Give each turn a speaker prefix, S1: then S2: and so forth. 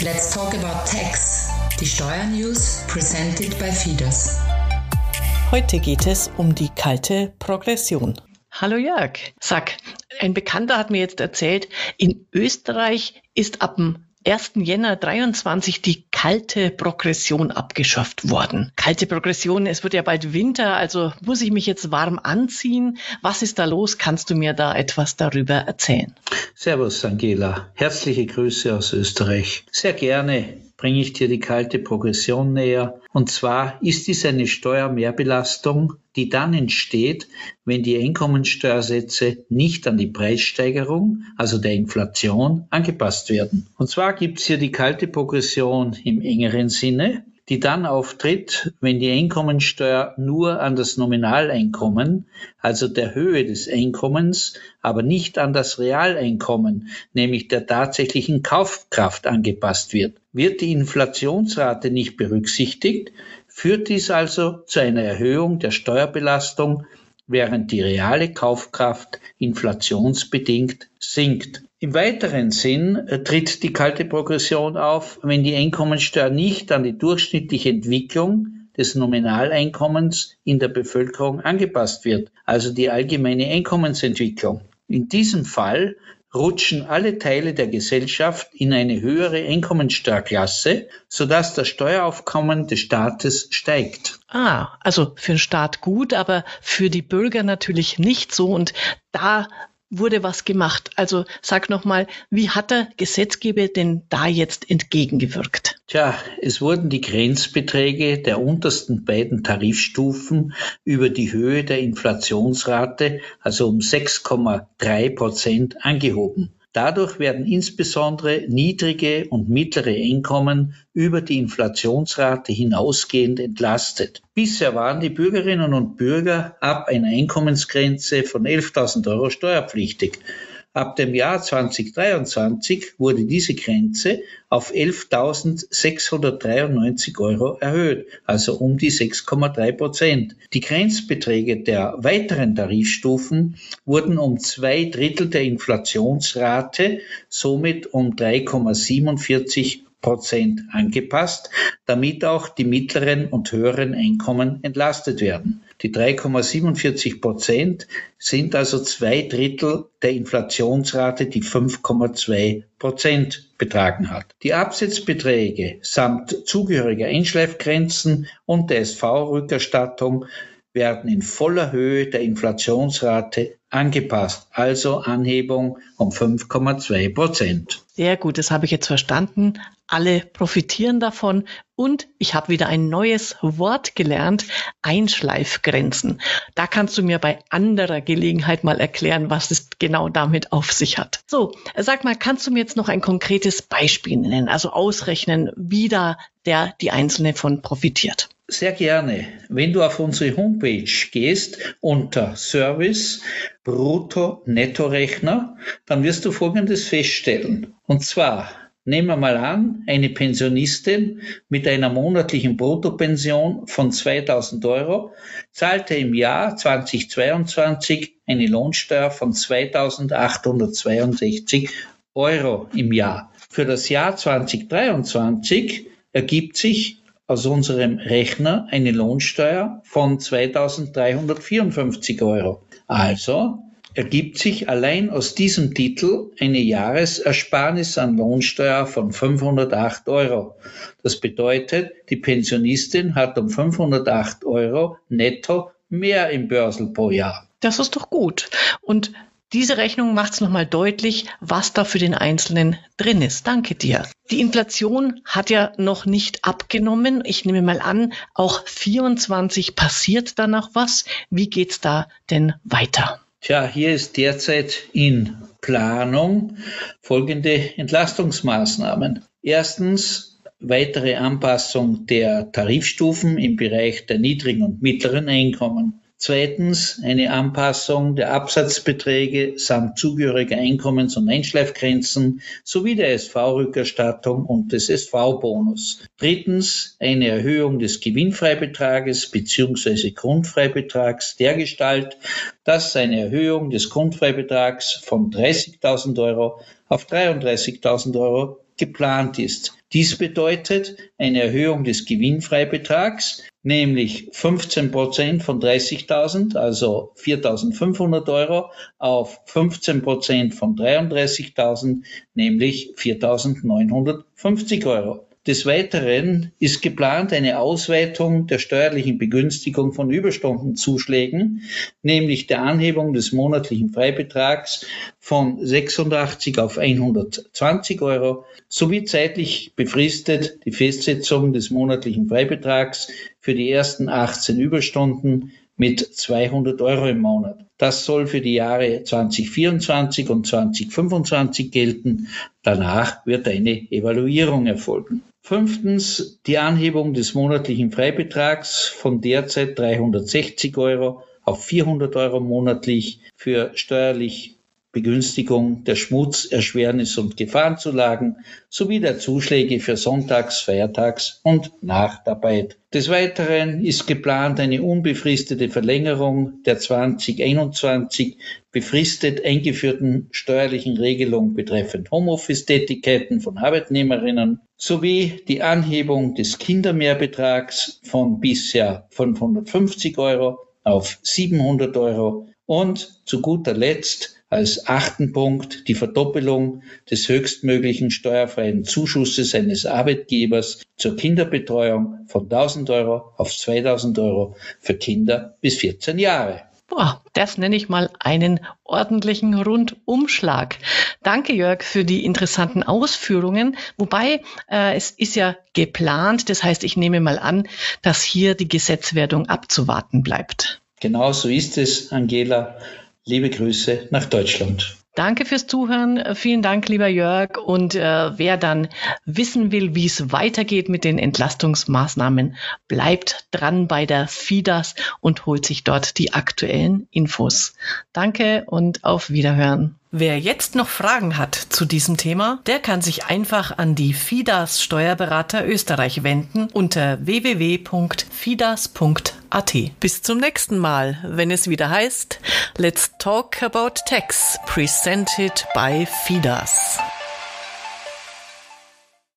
S1: Let's talk about tax. Die Steuernews presented by Fidas.
S2: Heute geht es um die kalte Progression.
S3: Hallo Jörg. Sag, ein Bekannter hat mir jetzt erzählt, in Österreich ist ab dem 1. Jänner 23 die kalte Progression abgeschafft worden. Kalte Progression, es wird ja bald Winter, also muss ich mich jetzt warm anziehen? Was ist da los? Kannst du mir da etwas darüber erzählen?
S4: Servus, Angela. Herzliche Grüße aus Österreich. Sehr gerne bringe ich dir die kalte Progression näher. Und zwar ist dies eine Steuermehrbelastung, die dann entsteht, wenn die Einkommensteuersätze nicht an die Preissteigerung, also der Inflation, angepasst werden. Und zwar gibt es hier die kalte Progression im engeren Sinne die dann auftritt, wenn die Einkommensteuer nur an das Nominaleinkommen, also der Höhe des Einkommens, aber nicht an das Realeinkommen, nämlich der tatsächlichen Kaufkraft angepasst wird. Wird die Inflationsrate nicht berücksichtigt, führt dies also zu einer Erhöhung der Steuerbelastung, während die reale Kaufkraft inflationsbedingt sinkt. Im weiteren Sinn äh, tritt die kalte Progression auf, wenn die Einkommensteuer nicht an die durchschnittliche Entwicklung des Nominaleinkommens in der Bevölkerung angepasst wird, also die allgemeine Einkommensentwicklung. In diesem Fall rutschen alle Teile der Gesellschaft in eine höhere Einkommenssteuerklasse, sodass das Steueraufkommen des Staates steigt.
S3: Ah, also für den Staat gut, aber für die Bürger natürlich nicht so. Und da wurde was gemacht. Also sag nochmal, wie hat der Gesetzgeber denn da jetzt entgegengewirkt?
S4: Tja, es wurden die Grenzbeträge der untersten beiden Tarifstufen über die Höhe der Inflationsrate, also um 6,3 Prozent, angehoben. Dadurch werden insbesondere niedrige und mittlere Einkommen über die Inflationsrate hinausgehend entlastet. Bisher waren die Bürgerinnen und Bürger ab einer Einkommensgrenze von 11.000 Euro steuerpflichtig. Ab dem Jahr 2023 wurde diese Grenze auf 11.693 Euro erhöht, also um die 6,3 Prozent. Die Grenzbeträge der weiteren Tarifstufen wurden um zwei Drittel der Inflationsrate, somit um 3,47 Prozent angepasst, damit auch die mittleren und höheren Einkommen entlastet werden. Die 3,47 Prozent sind also zwei Drittel der Inflationsrate, die 5,2 Prozent betragen hat. Die Absetzbeträge samt zugehöriger Einschleifgrenzen und der SV-Rückerstattung werden in voller Höhe der Inflationsrate angepasst, also Anhebung um 5,2 Prozent.
S3: Sehr gut, das habe ich jetzt verstanden. Alle profitieren davon und ich habe wieder ein neues Wort gelernt, Einschleifgrenzen. Da kannst du mir bei anderer Gelegenheit mal erklären, was es genau damit auf sich hat. So, sag mal, kannst du mir jetzt noch ein konkretes Beispiel nennen, also ausrechnen, wie da der die Einzelne von profitiert?
S4: Sehr gerne. Wenn du auf unsere Homepage gehst unter Service Brutto-Netto-Rechner, dann wirst du Folgendes feststellen. Und zwar, nehmen wir mal an, eine Pensionistin mit einer monatlichen Bruttopension von 2000 Euro zahlte im Jahr 2022 eine Lohnsteuer von 2862 Euro im Jahr. Für das Jahr 2023 ergibt sich aus unserem Rechner eine Lohnsteuer von 2354 Euro. Also ergibt sich allein aus diesem Titel eine Jahresersparnis an Lohnsteuer von 508 Euro. Das bedeutet, die Pensionistin hat um 508 Euro netto mehr im Börsel pro Jahr.
S3: Das ist doch gut. Und diese Rechnung macht es nochmal deutlich, was da für den Einzelnen drin ist. Danke dir. Die Inflation hat ja noch nicht abgenommen. Ich nehme mal an, auch 24 passiert da noch was. Wie geht's da denn weiter?
S4: Tja, hier ist derzeit in Planung folgende Entlastungsmaßnahmen. Erstens weitere Anpassung der Tarifstufen im Bereich der niedrigen und mittleren Einkommen. Zweitens eine Anpassung der Absatzbeträge samt zugehöriger Einkommens- und Einschleifgrenzen sowie der SV-Rückerstattung und des SV-Bonus. Drittens eine Erhöhung des Gewinnfreibetrages bzw. Grundfreibetrags dergestalt, dass eine Erhöhung des Grundfreibetrags von 30.000 Euro auf 33.000 Euro geplant ist. Dies bedeutet eine Erhöhung des Gewinnfreibetrags, nämlich 15 Prozent von 30.000, also 4.500 Euro, auf 15 Prozent von 33.000, nämlich 4.950 Euro. Des Weiteren ist geplant eine Ausweitung der steuerlichen Begünstigung von Überstundenzuschlägen, nämlich der Anhebung des monatlichen Freibetrags von 86 auf 120 Euro sowie zeitlich befristet die Festsetzung des monatlichen Freibetrags für die ersten 18 Überstunden mit 200 Euro im Monat. Das soll für die Jahre 2024 und 2025 gelten. Danach wird eine Evaluierung erfolgen. Fünftens die Anhebung des monatlichen Freibetrags von derzeit 360 Euro auf 400 Euro monatlich für steuerlich Begünstigung der Schmutz-, Erschwernis- und Gefahrenzulagen sowie der Zuschläge für Sonntags-, Feiertags- und Nachtarbeit. Des Weiteren ist geplant eine unbefristete Verlängerung der 2021 befristet eingeführten steuerlichen Regelung betreffend Homeoffice-Tätigkeiten von Arbeitnehmerinnen sowie die Anhebung des Kindermehrbetrags von bisher 550 Euro auf 700 Euro und zu guter Letzt als achten Punkt die Verdoppelung des höchstmöglichen steuerfreien Zuschusses eines Arbeitgebers zur Kinderbetreuung von 1000 Euro auf 2000 Euro für Kinder bis 14 Jahre.
S3: Boah, das nenne ich mal einen ordentlichen Rundumschlag. Danke, Jörg, für die interessanten Ausführungen. Wobei äh, es ist ja geplant, das heißt, ich nehme mal an, dass hier die Gesetzwerdung abzuwarten bleibt.
S4: Genau so ist es, Angela. Liebe Grüße nach Deutschland.
S3: Danke fürs Zuhören. Vielen Dank, lieber Jörg. Und äh, wer dann wissen will, wie es weitergeht mit den Entlastungsmaßnahmen, bleibt dran bei der FIDAS und holt sich dort die aktuellen Infos. Danke und auf Wiederhören. Wer jetzt noch Fragen hat zu diesem Thema, der kann sich einfach an die FIDAS Steuerberater Österreich wenden unter www.fidas.at. Bis zum nächsten Mal, wenn es wieder heißt Let's Talk About Tax, presented by FIDAS.